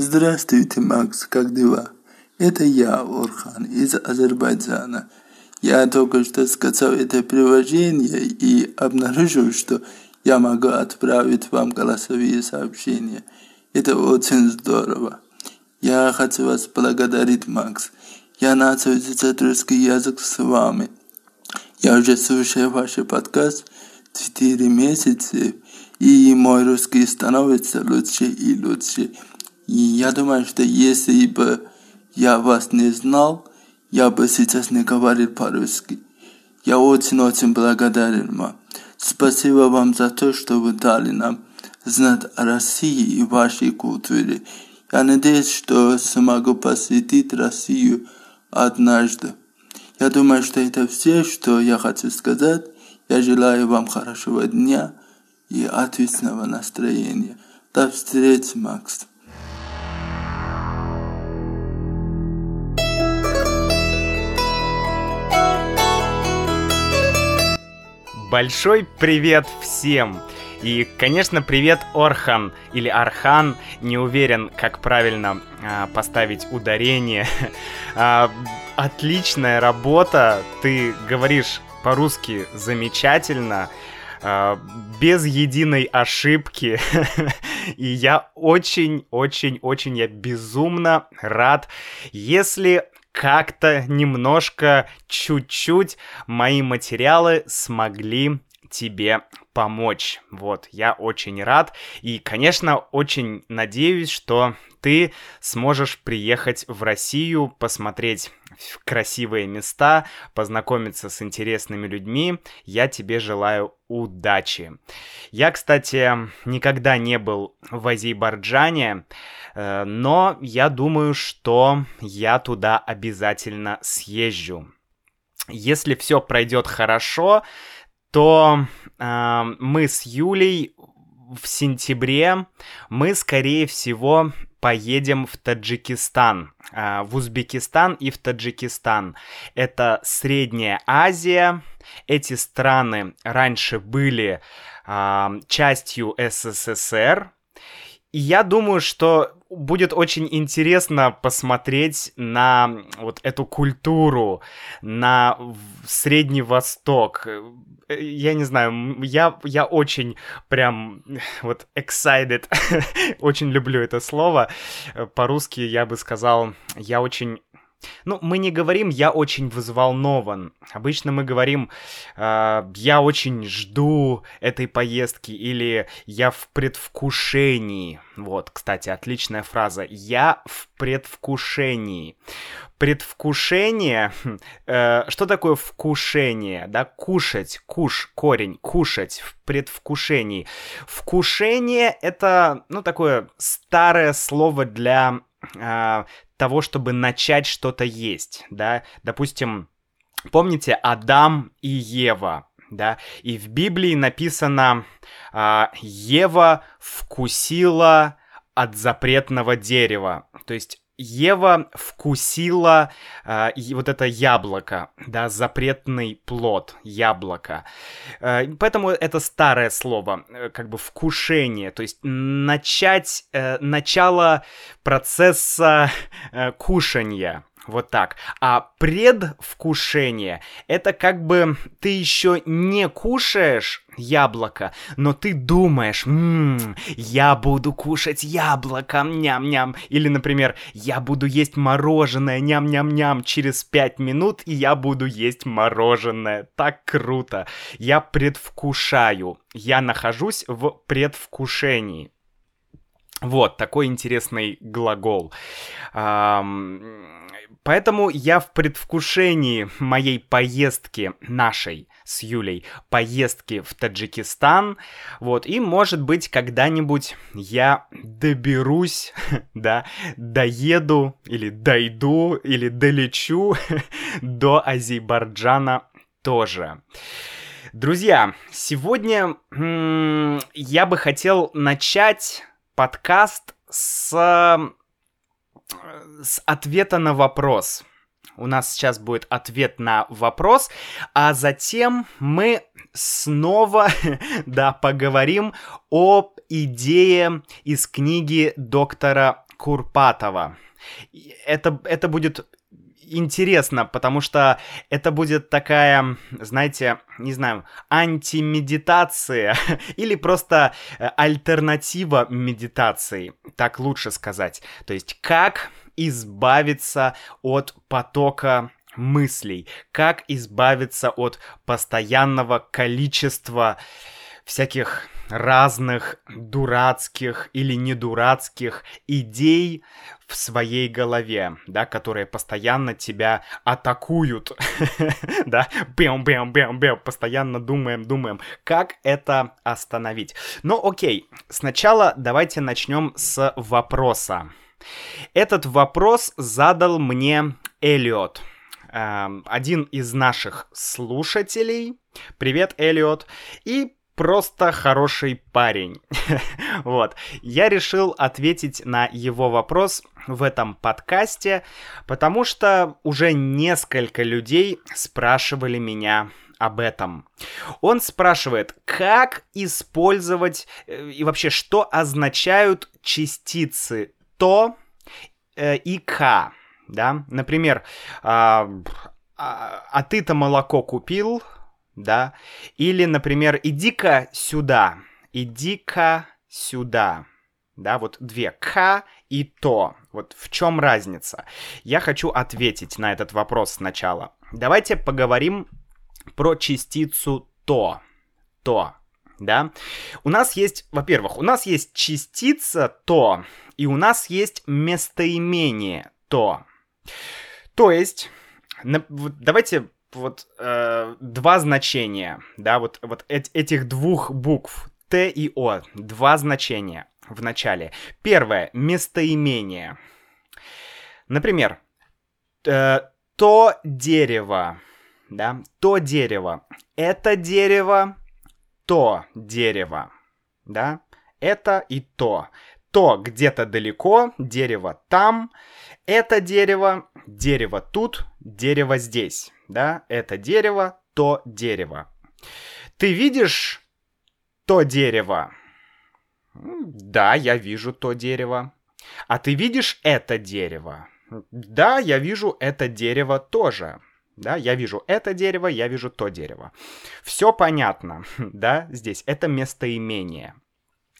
Здравствуйте, Макс, как дела? Это я, Орхан, из Азербайджана. Я только что скачал это приложение и обнаружил, что я могу отправить вам голосовые сообщения. Это очень здорово. Я хочу вас благодарить, Макс. Я начал изучать русский язык с вами. Я уже слушаю ваш подкаст четыре месяца, и мой русский становится лучше и лучше. И я думаю, что если бы я вас не знал, я бы сейчас не говорил по-русски. Я очень-очень благодарен вам. Спасибо вам за то, что вы дали нам знать о России и вашей культуре. Я надеюсь, что смогу посетить Россию однажды. Я думаю, что это все, что я хочу сказать. Я желаю вам хорошего дня и отличного настроения. До встречи, Макс. Большой привет всем! И, конечно, привет Орхан или Архан, не уверен, как правильно а, поставить ударение. а, отличная работа, ты говоришь по-русски замечательно, а, без единой ошибки. И я очень-очень-очень, я безумно рад, если как-то немножко, чуть-чуть мои материалы смогли тебе помочь. Вот, я очень рад и, конечно, очень надеюсь, что ты сможешь приехать в Россию, посмотреть красивые места, познакомиться с интересными людьми. Я тебе желаю удачи. Я, кстати, никогда не был в Азербайджане, э, но я думаю, что я туда обязательно съезжу. Если все пройдет хорошо, то э, мы с Юлей в сентябре мы, скорее всего, поедем в Таджикистан, э, в Узбекистан и в Таджикистан. Это Средняя Азия. Эти страны раньше были э, частью СССР. И я думаю, что будет очень интересно посмотреть на вот эту культуру, на Средний Восток. Я не знаю, я, я очень прям вот excited, очень люблю это слово. По-русски я бы сказал, я очень ну, мы не говорим «я очень взволнован». Обычно мы говорим э, «я очень жду этой поездки» или «я в предвкушении». Вот, кстати, отличная фраза. «Я в предвкушении». Предвкушение, э, что такое вкушение, да, кушать, куш, корень, кушать в предвкушении. Вкушение это, ну, такое старое слово для э, того, чтобы начать что-то есть, да, допустим, помните Адам и Ева, да, и в Библии написано а, Ева вкусила от запретного дерева, то есть Ева вкусила э, вот это яблоко, да, запретный плод, яблоко. Э, поэтому это старое слово, э, как бы вкушение, то есть начать, э, начало процесса э, кушания. Вот так. А предвкушение — это как бы ты еще не кушаешь яблоко, но ты думаешь, ммм, я буду кушать яблоко, ням-ням. Или, например, я буду есть мороженое, ням-ням-ням, через пять минут, и я буду есть мороженое. Так круто. Я предвкушаю. Я нахожусь в предвкушении. Вот, такой интересный глагол. Поэтому я в предвкушении моей поездки, нашей с Юлей, поездки в Таджикистан. Вот, и может быть когда-нибудь я доберусь, да, доеду или дойду или долечу до Азербайджана тоже. Друзья, сегодня я бы хотел начать подкаст с, с ответа на вопрос. У нас сейчас будет ответ на вопрос, а затем мы снова, да, поговорим о идее из книги доктора Курпатова. Это, это будет интересно, потому что это будет такая, знаете, не знаю, антимедитация или просто э, альтернатива медитации, так лучше сказать. То есть как избавиться от потока мыслей, как избавиться от постоянного количества всяких разных дурацких или недурацких идей в своей голове, да, которые постоянно тебя атакуют, да, бэм, бэм, бэм, бэм, постоянно думаем, думаем, как это остановить. Ну, окей, сначала давайте начнем с вопроса. Этот вопрос задал мне Элиот, эм, один из наших слушателей. Привет, Элиот. И просто хороший парень. вот. Я решил ответить на его вопрос в этом подкасте, потому что уже несколько людей спрашивали меня об этом. Он спрашивает, как использовать э, и вообще, что означают частицы то э, и к. Да? Например, а, а, а ты-то молоко купил, да? Или, например, иди-ка сюда, иди-ка сюда. Да, вот две «к» и «то». Вот в чем разница? Я хочу ответить на этот вопрос сначала. Давайте поговорим про частицу «то». «То», да? У нас есть, во-первых, у нас есть частица «то», и у нас есть местоимение «то». То есть, давайте вот э, два значения, да, вот, вот эт- этих двух букв Т и О, два значения в начале. Первое — местоимение. Например, э, то дерево, да, то дерево, это дерево, то дерево, да, это и то. То где-то далеко, дерево там, это дерево, дерево тут, дерево здесь да, это дерево, то дерево. Ты видишь то дерево? Да, я вижу то дерево. А ты видишь это дерево? Да, я вижу это дерево тоже. Да, я вижу это дерево, я вижу то дерево. Все понятно, да, здесь это местоимение.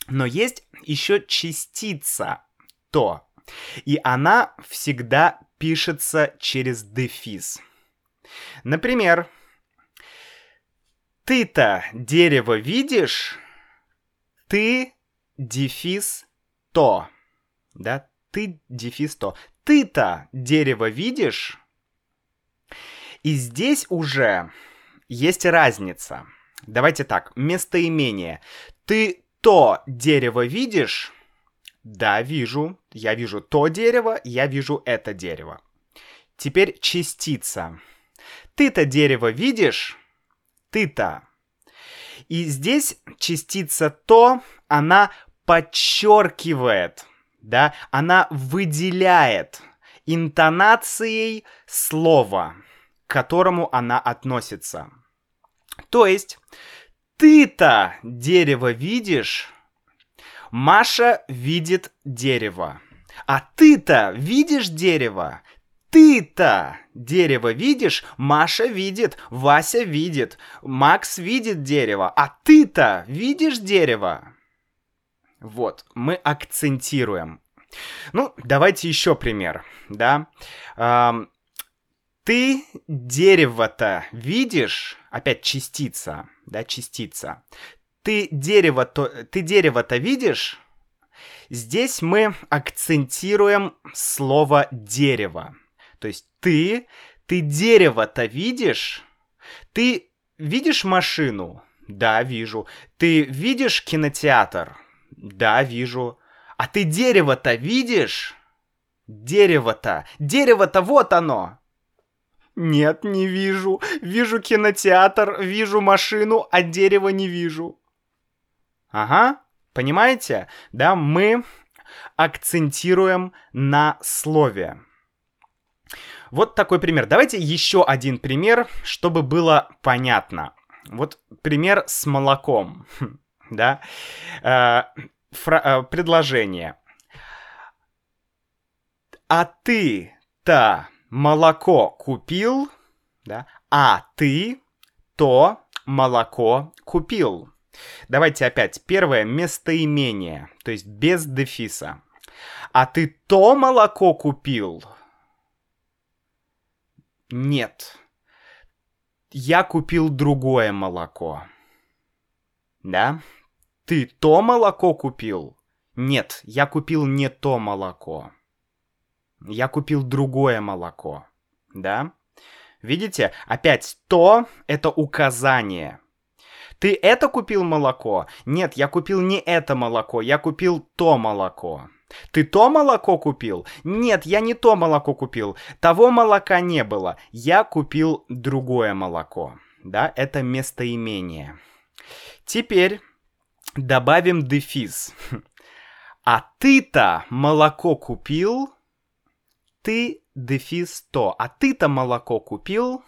Но есть еще частица то. И она всегда пишется через дефис. Например, ты-то дерево видишь, ты дефис то. Да, ты дефис то. Ты-то дерево видишь, и здесь уже есть разница. Давайте так, местоимение. Ты то дерево видишь? Да, вижу. Я вижу то дерево, я вижу это дерево. Теперь частица. Ты-то дерево видишь? Ты-то. И здесь частица то, она подчеркивает, да, она выделяет интонацией слова, к которому она относится. То есть, ты-то дерево видишь, Маша видит дерево. А ты-то видишь дерево? Ты-то дерево видишь? Маша видит, Вася видит, Макс видит дерево, а ты-то видишь дерево? Вот, мы акцентируем. Ну, давайте еще пример, да. Эм, ты дерево-то видишь? Опять частица, да, частица. Ты дерево-то, ты дерево-то видишь? Здесь мы акцентируем слово дерево. То есть ты, ты дерево-то видишь? Ты видишь машину? Да, вижу. Ты видишь кинотеатр? Да, вижу. А ты дерево-то видишь? Дерево-то, дерево-то вот оно. Нет, не вижу. Вижу кинотеатр, вижу машину, а дерева не вижу. Ага, понимаете? Да, мы акцентируем на слове. Вот такой пример. Давайте еще один пример, чтобы было понятно. Вот пример с молоком, да. Э, э, предложение. А ты-то молоко купил? Да? А ты то молоко купил. Давайте опять. Первое местоимение, то есть без дефиса. А ты то молоко купил? Нет. Я купил другое молоко. Да? Ты то молоко купил? Нет, я купил не то молоко. Я купил другое молоко. Да? Видите? Опять то — это указание. Ты это купил молоко? Нет, я купил не это молоко, я купил то молоко. Ты то молоко купил? Нет, я не то молоко купил. Того молока не было. Я купил другое молоко. Да, это местоимение. Теперь добавим дефис. А ты-то молоко купил? Ты дефис то. А ты-то молоко купил?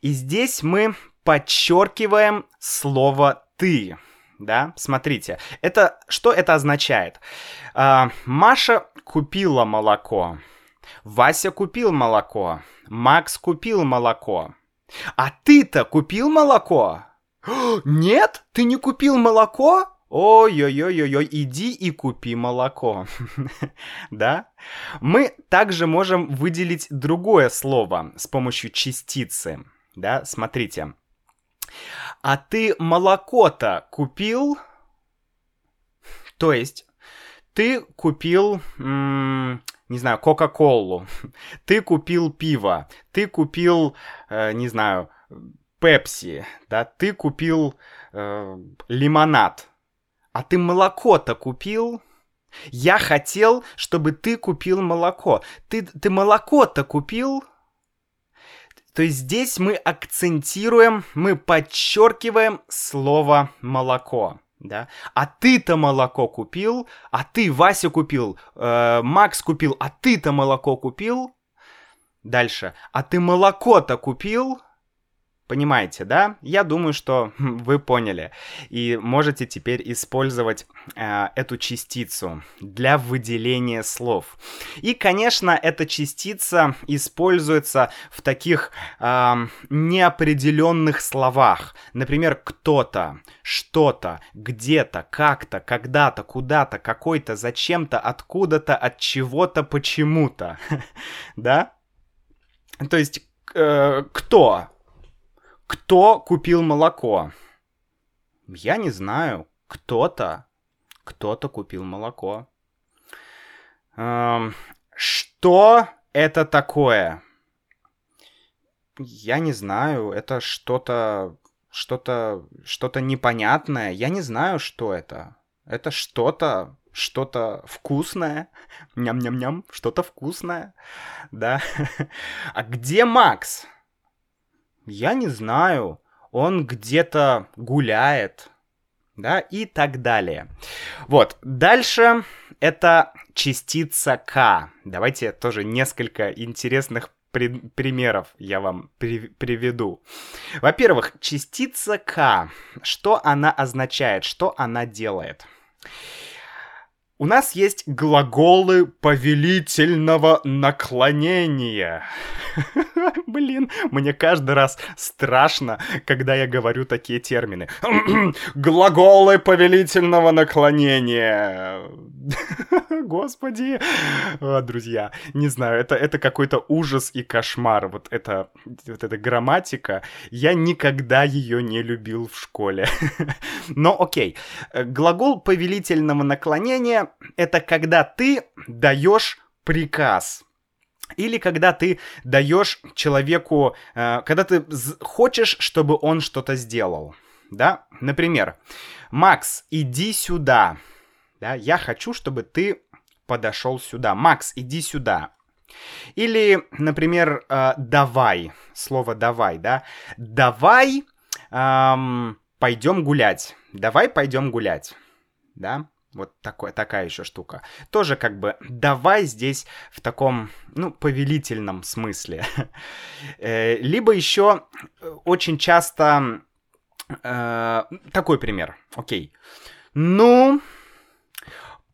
И здесь мы подчеркиваем слово ты. Да, смотрите, это что это означает? А, Маша купила молоко, Вася купил молоко, Макс купил молоко. А ты-то купил молоко? Нет, ты не купил молоко? Ой-ой-ой-ой, иди и купи молоко. да? Мы также можем выделить другое слово с помощью частицы. Да, смотрите. А ты молоко-то купил? То есть, ты купил, м- не знаю, Кока-Колу, ты купил пиво, ты купил, э, не знаю, Пепси, да, ты купил э, лимонад, а ты молоко-то купил? Я хотел, чтобы ты купил молоко. Ты, ты молоко-то купил? То есть здесь мы акцентируем, мы подчеркиваем слово молоко. Да? А ты-то молоко купил, а ты Вася купил, э, Макс купил, а ты-то молоко купил. Дальше. А ты молоко-то купил? Понимаете, да? Я думаю, что вы поняли. И можете теперь использовать э, эту частицу для выделения слов. И, конечно, эта частица используется в таких э, неопределенных словах. Например, кто-то, что-то, где-то, как-то, когда-то, куда-то, какой-то, зачем-то, откуда-то, от чего-то, почему-то. да? То есть, э, кто? Кто купил молоко? Я не знаю. Кто-то. Кто-то купил молоко. Эм, что это такое? Я не знаю. Это что-то... Что-то... Что-то непонятное. Я не знаю, что это. Это что-то... Что-то вкусное. Ням-ням-ням. Что-то вкусное. Да. А где Макс? Я не знаю, он где-то гуляет, да, и так далее. Вот, дальше это частица К. Давайте тоже несколько интересных при- примеров я вам при- приведу. Во-первых, частица К. Что она означает, что она делает? У нас есть глаголы повелительного наклонения. Блин, мне каждый раз страшно, когда я говорю такие термины. Глаголы повелительного наклонения. Господи. О, друзья, не знаю, это, это какой-то ужас и кошмар. Вот это, вот эта грамматика. Я никогда ее не любил в школе. Но окей. Глагол повелительного наклонения это когда ты даешь приказ. Или когда ты даешь человеку, э, когда ты хочешь, чтобы он что-то сделал. Да? Например, Макс, иди сюда. Да? Я хочу, чтобы ты подошел сюда. Макс, иди сюда. Или, например, э, давай. Слово давай, да? Давай эм, пойдем гулять. Давай пойдем гулять. Да? Вот такой, такая еще штука. Тоже как бы давай здесь в таком, ну, повелительном смысле. Э, либо еще э, очень часто э, такой пример. Окей. Ну,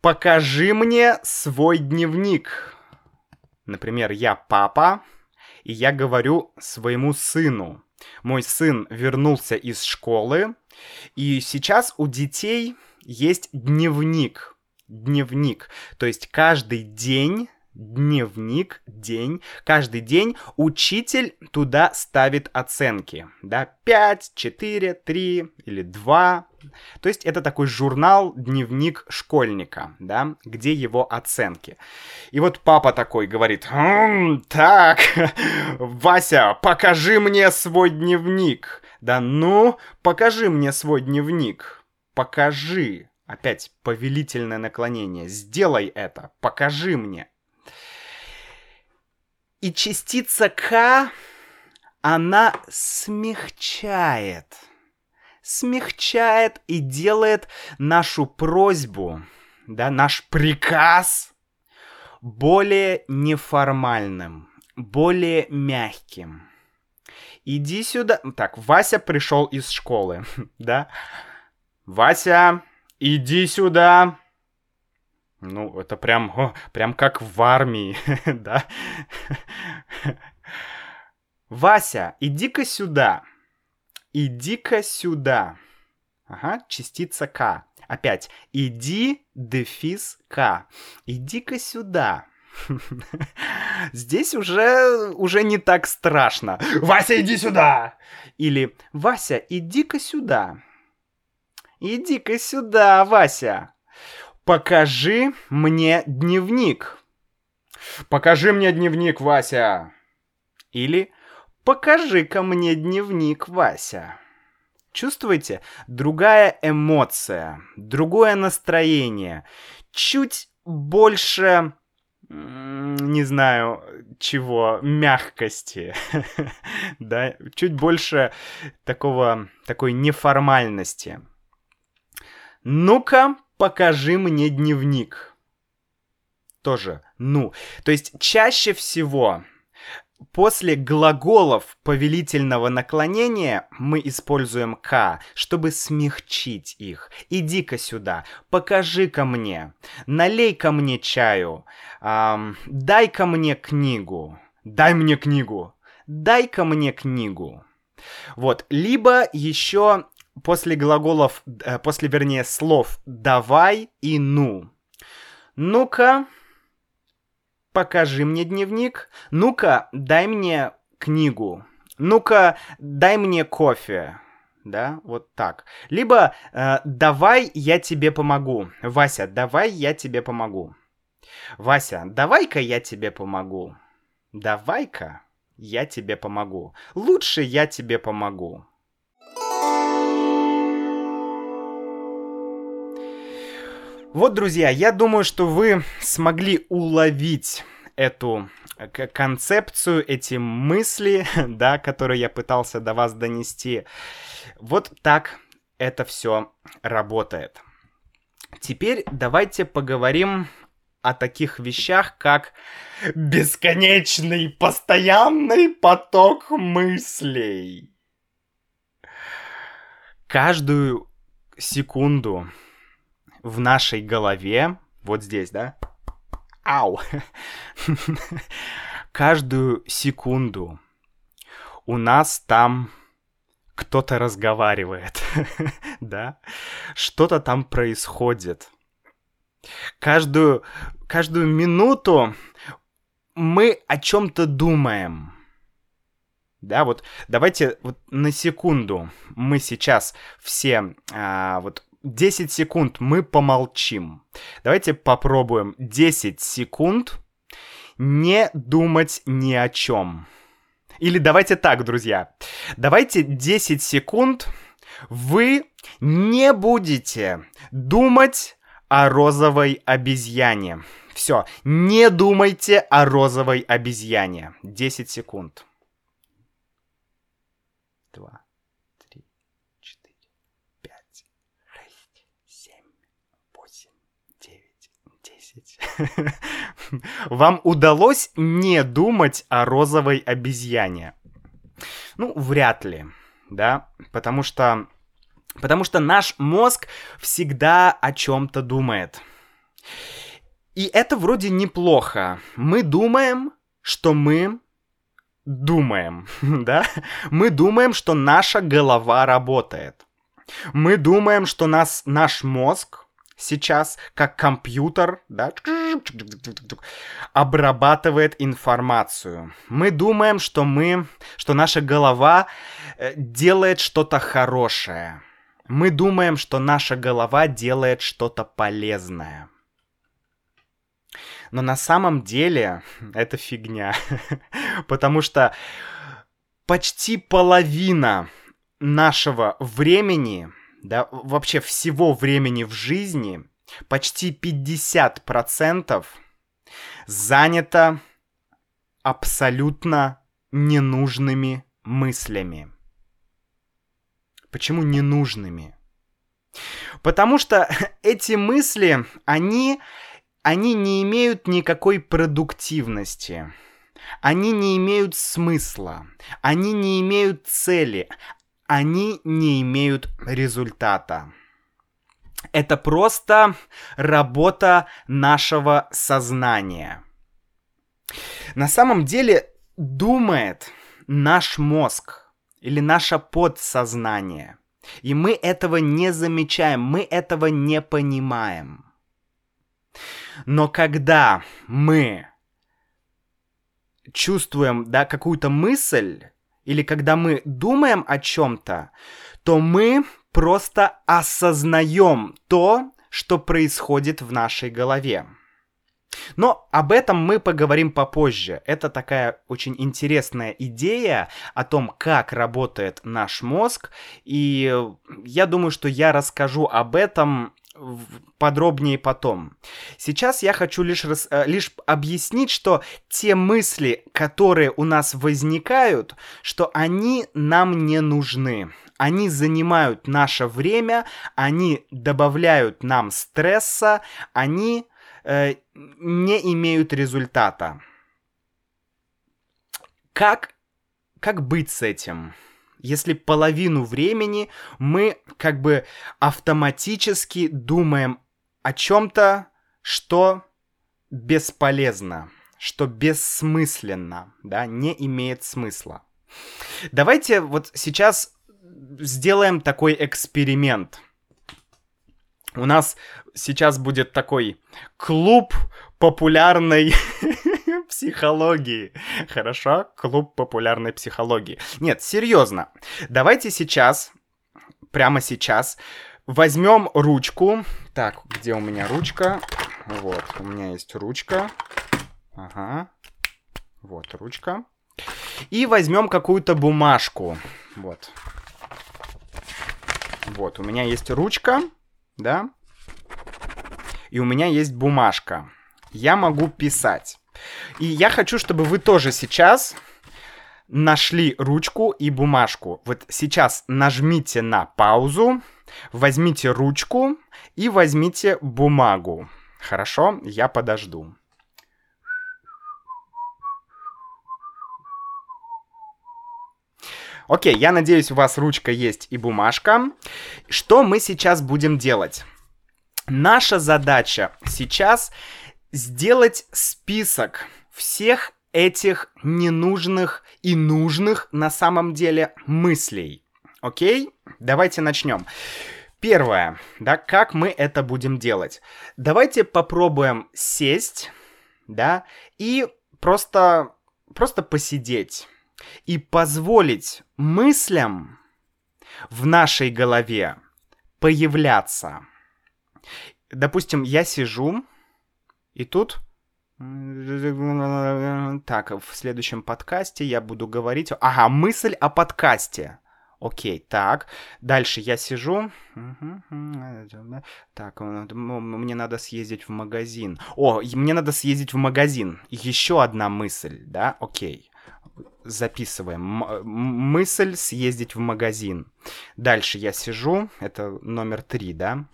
покажи мне свой дневник. например, я папа, и я говорю своему сыну. Мой сын вернулся из школы, и сейчас у детей есть дневник. Дневник. То есть каждый день дневник, день. Каждый день учитель туда ставит оценки. Да, 5, 4, 3 или 2. То есть это такой журнал, дневник школьника, да, где его оценки. И вот папа такой говорит, «Хм, так, Вася, покажи мне свой дневник. Да ну, покажи мне свой дневник. Покажи. Опять повелительное наклонение. Сделай это. Покажи мне. И частица К, она смягчает. Смягчает и делает нашу просьбу, да, наш приказ более неформальным, более мягким. Иди сюда. Так, Вася пришел из школы, да? Вася, иди сюда. Ну, это прям, о, прям как в армии, да? Вася, иди-ка сюда. Иди-ка сюда. Ага, частица К. Опять. Иди, дефис К. Иди-ка сюда. Здесь уже, уже не так страшно. Вася, иди сюда! Или Вася, иди-ка сюда. Иди-ка сюда, Вася. Покажи мне дневник. Покажи мне дневник, Вася. Или покажи-ка мне дневник, Вася. Чувствуете? Другая эмоция, другое настроение, чуть больше, не знаю, чего, мягкости, да, чуть больше такого, такой неформальности. Ну-ка, покажи мне дневник. Тоже ну. То есть чаще всего после глаголов повелительного наклонения мы используем «к», чтобы смягчить их. Иди-ка сюда, покажи-ка мне, налей-ка мне чаю, эм, дай-ка мне книгу, дай мне книгу, дай-ка мне книгу. Вот, либо еще после глаголов, э, после, вернее, слов «давай» и «ну». Ну-ка, покажи мне дневник. Ну-ка, дай мне книгу. Ну-ка, дай мне кофе. Да, вот так. Либо э, давай я тебе помогу. Вася, давай я тебе помогу. Вася, давай-ка я тебе помогу. Давай-ка я тебе помогу. Лучше я тебе помогу. Вот, друзья, я думаю, что вы смогли уловить эту э, концепцию, эти мысли, да, которые я пытался до вас донести. Вот так это все работает. Теперь давайте поговорим о таких вещах, как бесконечный постоянный поток мыслей. Каждую секунду в нашей голове, вот здесь, да? Ау! Каждую секунду у нас там кто-то разговаривает, да? Что-то там происходит. Каждую, каждую минуту мы о чем-то думаем. Да, вот давайте вот на секунду мы сейчас все а, вот 10 секунд мы помолчим. Давайте попробуем 10 секунд не думать ни о чем. Или давайте так, друзья. Давайте 10 секунд вы не будете думать о розовой обезьяне. Все, не думайте о розовой обезьяне. 10 секунд. Два. 10. Вам удалось не думать о розовой обезьяне? Ну, вряд ли, да, потому что... Потому что наш мозг всегда о чем-то думает. И это вроде неплохо. Мы думаем, что мы думаем, да? Мы думаем, что наша голова работает. Мы думаем, что нас, наш мозг сейчас, как компьютер, да, обрабатывает информацию. Мы думаем, что мы, что наша голова э, делает что-то хорошее. Мы думаем, что наша голова делает что-то полезное. Но на самом деле это фигня. Потому что почти половина нашего времени, да, вообще всего времени в жизни, почти 50% занято абсолютно ненужными мыслями. Почему ненужными? Потому что эти мысли, они, они не имеют никакой продуктивности. Они не имеют смысла. Они не имеют цели. Они не имеют результата. Это просто работа нашего сознания. На самом деле думает наш мозг или наше подсознание. И мы этого не замечаем, мы этого не понимаем. Но когда мы чувствуем да, какую-то мысль, или когда мы думаем о чем-то, то мы просто осознаем то, что происходит в нашей голове. Но об этом мы поговорим попозже. Это такая очень интересная идея о том, как работает наш мозг. И я думаю, что я расскажу об этом подробнее потом. Сейчас я хочу лишь, рас, э, лишь объяснить, что те мысли, которые у нас возникают, что они нам не нужны. Они занимают наше время, они добавляют нам стресса, они э, не имеют результата. Как, как быть с этим? Если половину времени мы как бы автоматически думаем о чем-то, что бесполезно, что бессмысленно, да, не имеет смысла. Давайте вот сейчас сделаем такой эксперимент. У нас сейчас будет такой клуб популярной психологии. Хорошо? Клуб популярной психологии. Нет, серьезно. Давайте сейчас, прямо сейчас, возьмем ручку. Так, где у меня ручка? Вот, у меня есть ручка. Ага. Вот ручка. И возьмем какую-то бумажку. Вот. Вот, у меня есть ручка да? И у меня есть бумажка. Я могу писать. И я хочу, чтобы вы тоже сейчас нашли ручку и бумажку. Вот сейчас нажмите на паузу, возьмите ручку и возьмите бумагу. Хорошо, я подожду. Окей, я надеюсь, у вас ручка есть и бумажка. Что мы сейчас будем делать? Наша задача сейчас сделать список всех этих ненужных и нужных на самом деле мыслей. Окей? Давайте начнем. Первое, да, как мы это будем делать? Давайте попробуем сесть, да, и просто, просто посидеть и позволить мыслям в нашей голове появляться. Допустим, я сижу, и тут... Так, в следующем подкасте я буду говорить... Ага, мысль о подкасте. Окей, так. Дальше я сижу. Так, мне надо съездить в магазин. О, мне надо съездить в магазин. Еще одна мысль, да? Окей записываем. мысль съездить в магазин. Дальше я сижу. Это номер три, да?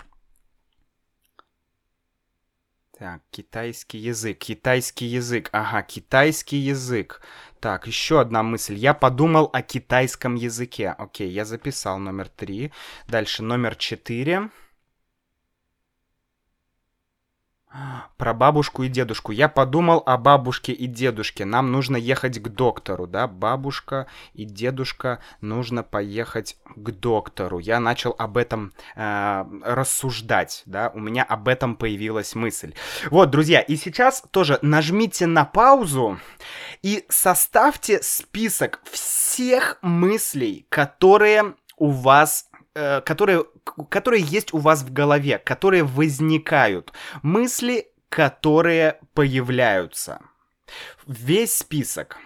Так, китайский язык. Китайский язык. Ага, китайский язык. Так, еще одна мысль. Я подумал о китайском языке. Окей, я записал номер три. Дальше номер четыре. Про бабушку и дедушку. Я подумал о бабушке и дедушке. Нам нужно ехать к доктору, да? Бабушка и дедушка нужно поехать к доктору. Я начал об этом э, рассуждать, да? У меня об этом появилась мысль. Вот, друзья, и сейчас тоже нажмите на паузу и составьте список всех мыслей, которые у вас которые, которые есть у вас в голове, которые возникают, мысли, которые появляются. Весь список.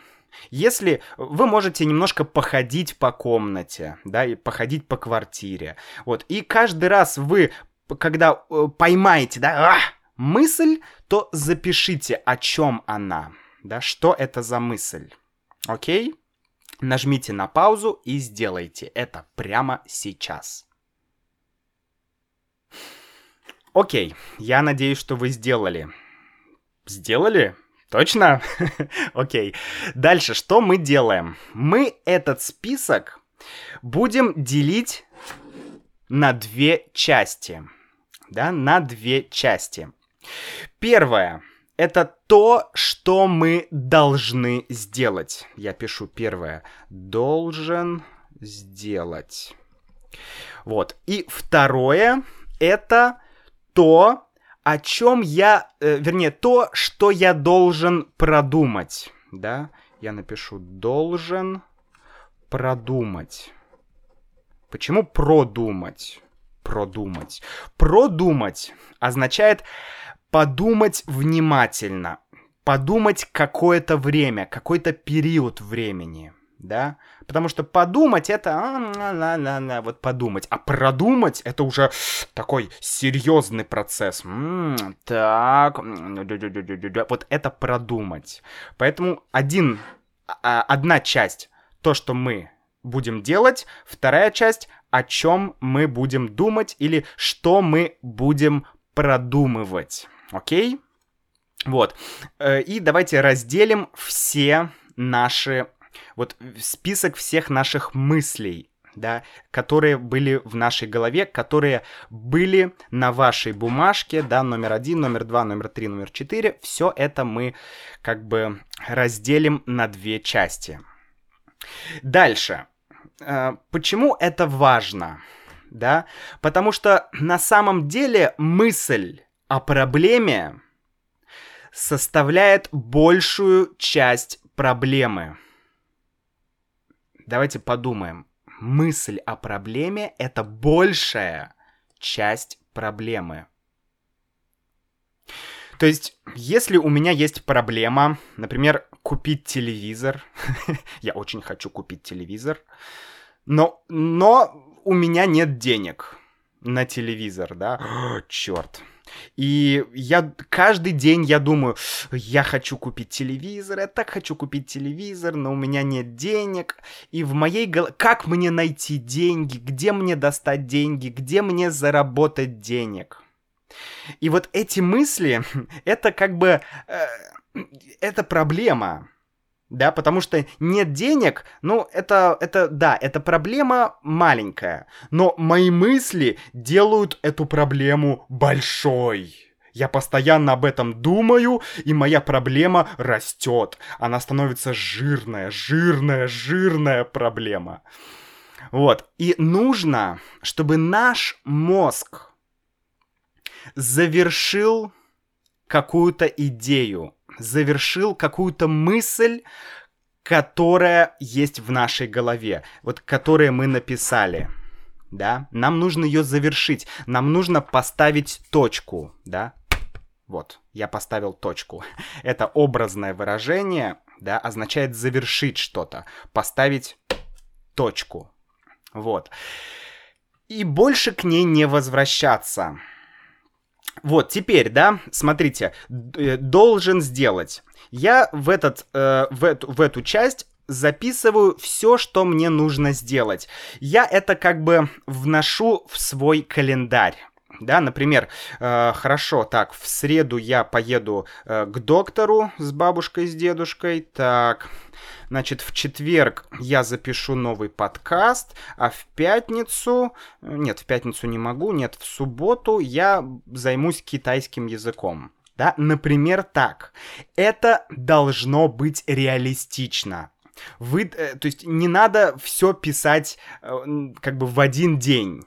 Если вы можете немножко походить по комнате, да, и походить по квартире, вот, и каждый раз вы, когда э, поймаете, да, а, мысль, то запишите, о чем она, да, что это за мысль, окей? Нажмите на паузу и сделайте это прямо сейчас. Окей, я надеюсь, что вы сделали. Сделали? Точно? Окей. Дальше, что мы делаем? Мы этот список будем делить на две части. Да, на две части. Первое это то, что мы должны сделать. Я пишу первое. Должен сделать. Вот. И второе это то, о чем я, э, вернее, то, что я должен продумать. Да, я напишу должен продумать. Почему продумать? Продумать. Продумать означает подумать внимательно, подумать какое-то время, какой-то период времени, да? Потому что подумать это, а, вот подумать, а продумать это уже такой серьезный процесс. М-м, так, вот это продумать. Поэтому один, а, одна часть, то, что мы будем делать, вторая часть, о чем мы будем думать или что мы будем продумывать. Окей? Вот. Э, и давайте разделим все наши... Вот список всех наших мыслей, да, которые были в нашей голове, которые были на вашей бумажке, да, номер один, номер два, номер три, номер четыре. Все это мы как бы разделим на две части. Дальше. Э, почему это важно? Да, потому что на самом деле мысль о проблеме составляет большую часть проблемы. Давайте подумаем. Мысль о проблеме — это большая часть проблемы. То есть, если у меня есть проблема, например, купить телевизор, я очень хочу купить телевизор, но, но у меня нет денег на телевизор, да, черт, и я каждый день я думаю, я хочу купить телевизор, я так хочу купить телевизор, но у меня нет денег. И в моей голове, как мне найти деньги, где мне достать деньги, где мне заработать денег? И вот эти мысли, это как бы, э, это проблема да, потому что нет денег, ну, это, это, да, это проблема маленькая, но мои мысли делают эту проблему большой. Я постоянно об этом думаю, и моя проблема растет. Она становится жирная, жирная, жирная проблема. Вот. И нужно, чтобы наш мозг завершил какую-то идею, завершил какую-то мысль, которая есть в нашей голове, вот которую мы написали, да, нам нужно ее завершить, нам нужно поставить точку, да, вот, я поставил точку. Это образное выражение, да, означает завершить что-то, поставить точку, вот. И больше к ней не возвращаться. Вот, теперь, да, смотрите, э, должен сделать. Я в, этот, э, в, эту, в эту часть записываю все, что мне нужно сделать. Я это как бы вношу в свой календарь. Да, например, э, хорошо, так, в среду я поеду э, к доктору с бабушкой, с дедушкой, так, значит, в четверг я запишу новый подкаст, а в пятницу, нет, в пятницу не могу, нет, в субботу я займусь китайским языком. Да? Например, так. Это должно быть реалистично. Вы, э, то есть не надо все писать э, как бы в один день.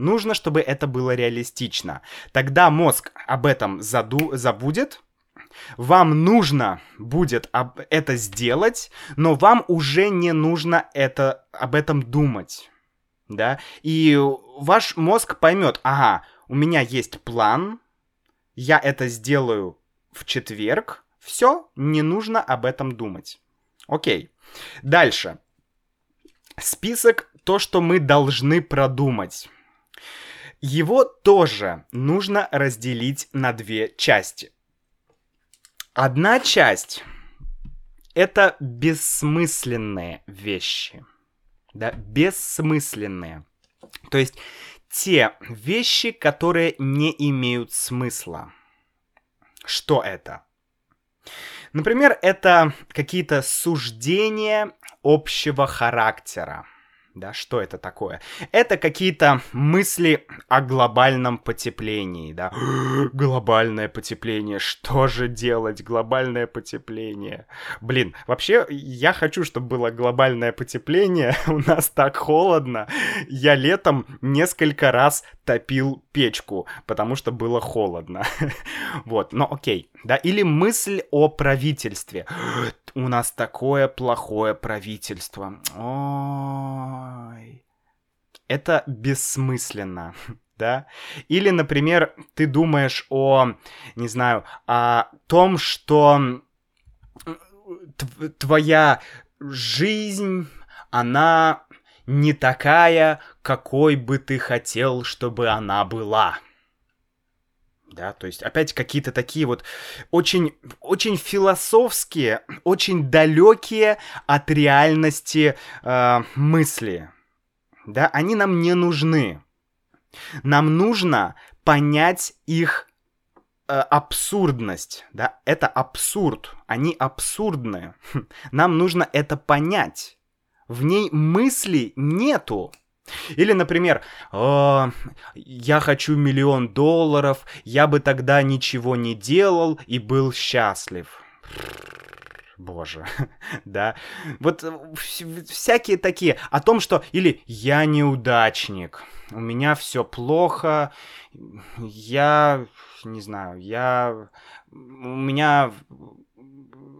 Нужно, чтобы это было реалистично. Тогда мозг об этом заду забудет, вам нужно будет об это сделать, но вам уже не нужно это, об этом думать. Да? И ваш мозг поймет, ага, у меня есть план, я это сделаю в четверг, все, не нужно об этом думать. Окей. Дальше. Список то, что мы должны продумать. Его тоже нужно разделить на две части. Одна часть — это бессмысленные вещи. Да, бессмысленные. То есть те вещи, которые не имеют смысла. Что это? Например, это какие-то суждения общего характера. Да, что это такое? Это какие-то мысли о глобальном потеплении, да. Глобальное потепление, что же делать? Глобальное потепление. Блин, вообще, я хочу, чтобы было глобальное потепление. У нас так холодно. Я летом несколько раз топил печку, потому что было холодно. вот, но окей, да. Или мысль о правительстве. У нас такое плохое правительство. Ой. Это бессмысленно, да? Или, например, ты думаешь о, не знаю, о том, что твоя жизнь, она не такая, какой бы ты хотел, чтобы она была. Да, то есть опять какие-то такие вот очень, очень философские, очень далекие от реальности э, мысли. Да, они нам не нужны. Нам нужно понять их э, абсурдность. Да, это абсурд. Они абсурдные. Нам нужно это понять. В ней мысли нету. Или, например, «О, я хочу миллион долларов, я бы тогда ничего не делал и был счастлив. Боже, да. Вот э, всякие такие о том, что или я неудачник, у меня все плохо, я не знаю, я у меня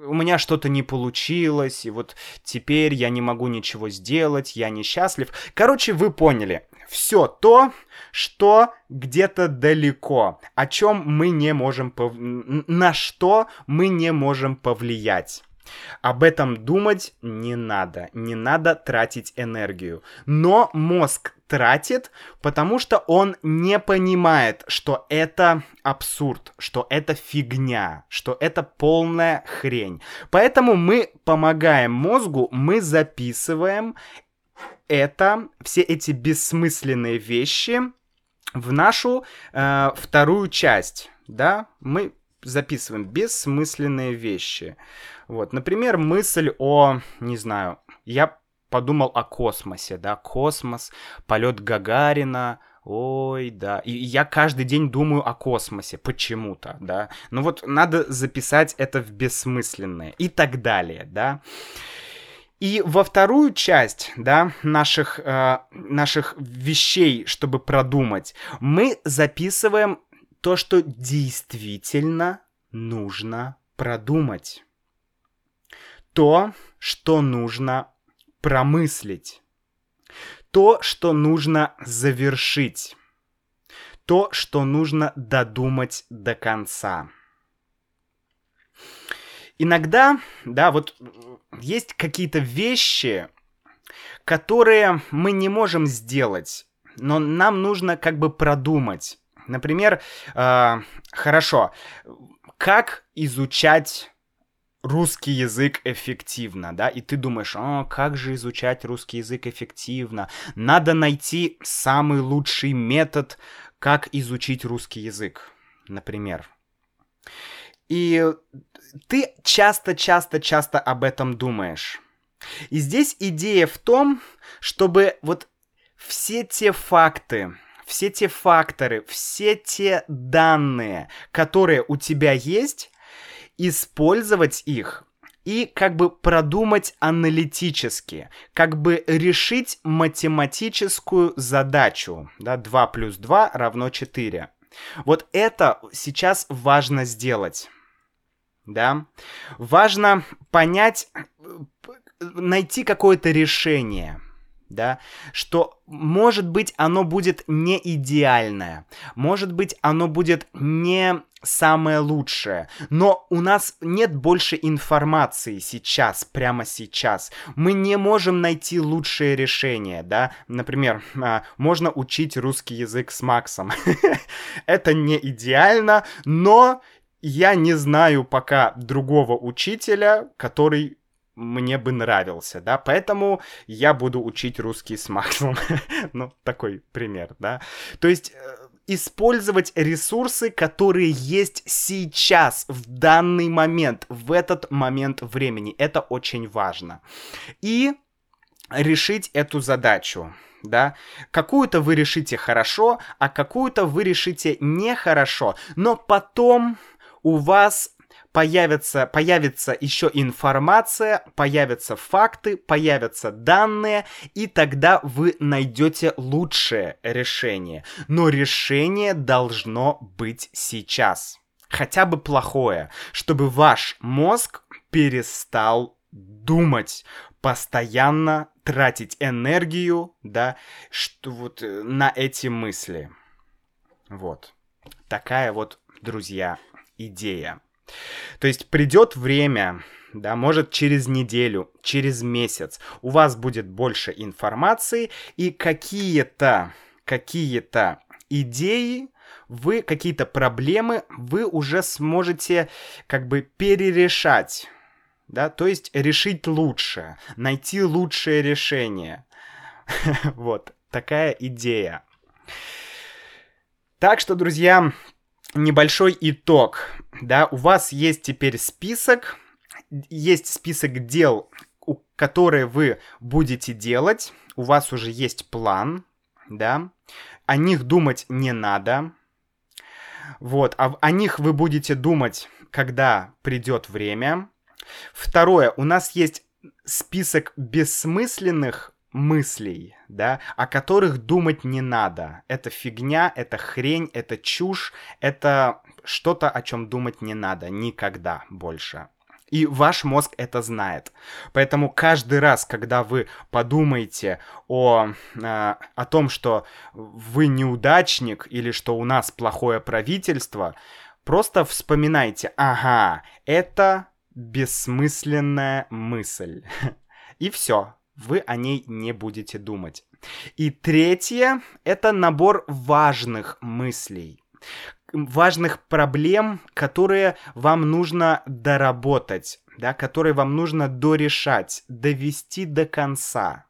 у меня что-то не получилось, и вот теперь я не могу ничего сделать, я несчастлив. Короче, вы поняли. Все то, что где-то далеко, о чем мы не можем, пов... на что мы не можем повлиять. Об этом думать не надо, не надо тратить энергию. Но мозг тратит, потому что он не понимает, что это абсурд, что это фигня, что это полная хрень. Поэтому мы помогаем мозгу, мы записываем это, все эти бессмысленные вещи в нашу э, вторую часть, да, мы записываем бессмысленные вещи. Вот, например, мысль о, не знаю, я подумал о космосе, да, космос, полет Гагарина, ой, да, и я каждый день думаю о космосе почему-то, да, ну вот надо записать это в бессмысленное и так далее, да. И во вторую часть, да, наших, э, наших вещей, чтобы продумать, мы записываем то, что действительно нужно продумать то, что нужно промыслить, то, что нужно завершить, то, что нужно додумать до конца. Иногда, да, вот есть какие-то вещи, которые мы не можем сделать, но нам нужно как бы продумать. Например, э, хорошо, как изучать русский язык эффективно, да, и ты думаешь, о, как же изучать русский язык эффективно, надо найти самый лучший метод, как изучить русский язык, например. И ты часто-часто-часто об этом думаешь. И здесь идея в том, чтобы вот все те факты, все те факторы, все те данные, которые у тебя есть, использовать их и как бы продумать аналитически, как бы решить математическую задачу. Да, 2 плюс 2 равно 4. Вот это сейчас важно сделать. Да? Важно понять, найти какое-то решение да, что, может быть, оно будет не идеальное, может быть, оно будет не самое лучшее, но у нас нет больше информации сейчас, прямо сейчас. Мы не можем найти лучшее решение, да, например, а, можно учить русский язык с Максом. Это не идеально, но я не знаю пока другого учителя, который мне бы нравился, да, поэтому я буду учить русский с Максом. ну, такой пример, да. То есть э, использовать ресурсы, которые есть сейчас, в данный момент, в этот момент времени. Это очень важно. И решить эту задачу да? Какую-то вы решите хорошо, а какую-то вы решите нехорошо, но потом у вас появится, появится еще информация, появятся факты, появятся данные, и тогда вы найдете лучшее решение. Но решение должно быть сейчас. Хотя бы плохое, чтобы ваш мозг перестал думать, постоянно тратить энергию, да, что вот э, на эти мысли. Вот. Такая вот, друзья, идея. То есть придет время, да, может через неделю, через месяц у вас будет больше информации и какие-то, какие-то идеи, вы какие-то проблемы вы уже сможете как бы перерешать, да, то есть решить лучше, найти лучшее решение. Вот, такая идея. Так что, друзья, небольшой итог, да, у вас есть теперь список, есть список дел, которые вы будете делать, у вас уже есть план, да, о них думать не надо, вот, а о них вы будете думать, когда придет время. Второе, у нас есть список бессмысленных мыслей, да, о которых думать не надо. Это фигня, это хрень, это чушь, это что-то, о чем думать не надо никогда больше. И ваш мозг это знает. Поэтому каждый раз, когда вы подумаете о, э, о том, что вы неудачник или что у нас плохое правительство, просто вспоминайте, ага, это бессмысленная мысль. И все, вы о ней не будете думать. И третье — это набор важных мыслей, важных проблем, которые вам нужно доработать, да, которые вам нужно дорешать, довести до конца.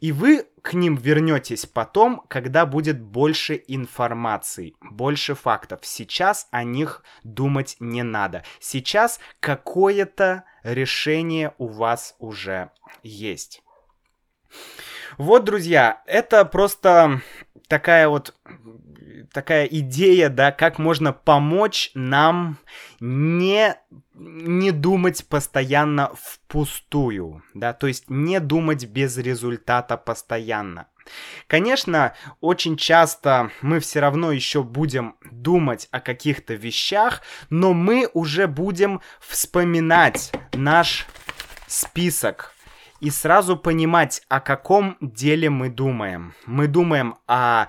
И вы к ним вернетесь потом, когда будет больше информации, больше фактов. Сейчас о них думать не надо. Сейчас какое-то решение у вас уже есть. Вот, друзья, это просто такая вот такая идея, да, как можно помочь нам не, не думать постоянно впустую, да, то есть не думать без результата постоянно. Конечно, очень часто мы все равно еще будем думать о каких-то вещах, но мы уже будем вспоминать наш список и сразу понимать, о каком деле мы думаем. Мы думаем о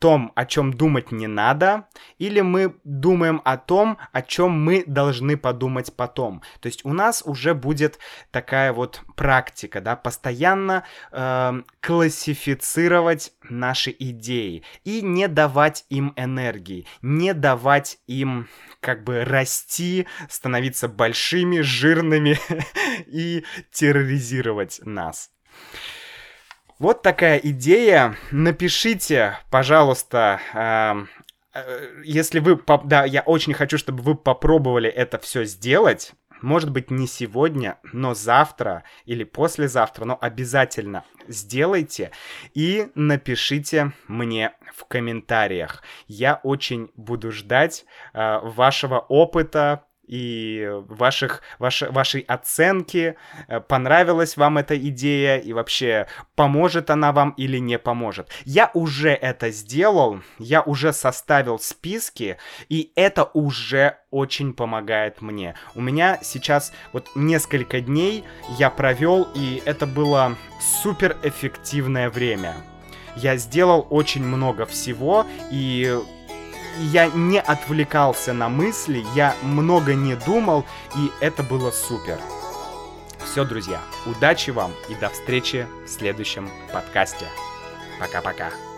том, о чем думать не надо, или мы думаем о том, о чем мы должны подумать потом. То есть у нас уже будет такая вот практика, да, постоянно э, классифицировать наши идеи и не давать им энергии, не давать им как бы расти, становиться большими, жирными и терроризировать нас. Вот такая идея. Напишите, пожалуйста, э, э, если вы... Да, я очень хочу, чтобы вы попробовали это все сделать может быть, не сегодня, но завтра или послезавтра, но обязательно сделайте и напишите мне в комментариях. Я очень буду ждать э, вашего опыта, и ваших, ваш, вашей оценки, э, понравилась вам эта идея и вообще поможет она вам или не поможет. Я уже это сделал, я уже составил списки, и это уже очень помогает мне. У меня сейчас вот несколько дней я провел, и это было супер эффективное время. Я сделал очень много всего, и я не отвлекался на мысли, я много не думал, и это было супер. Все, друзья, удачи вам и до встречи в следующем подкасте. Пока-пока.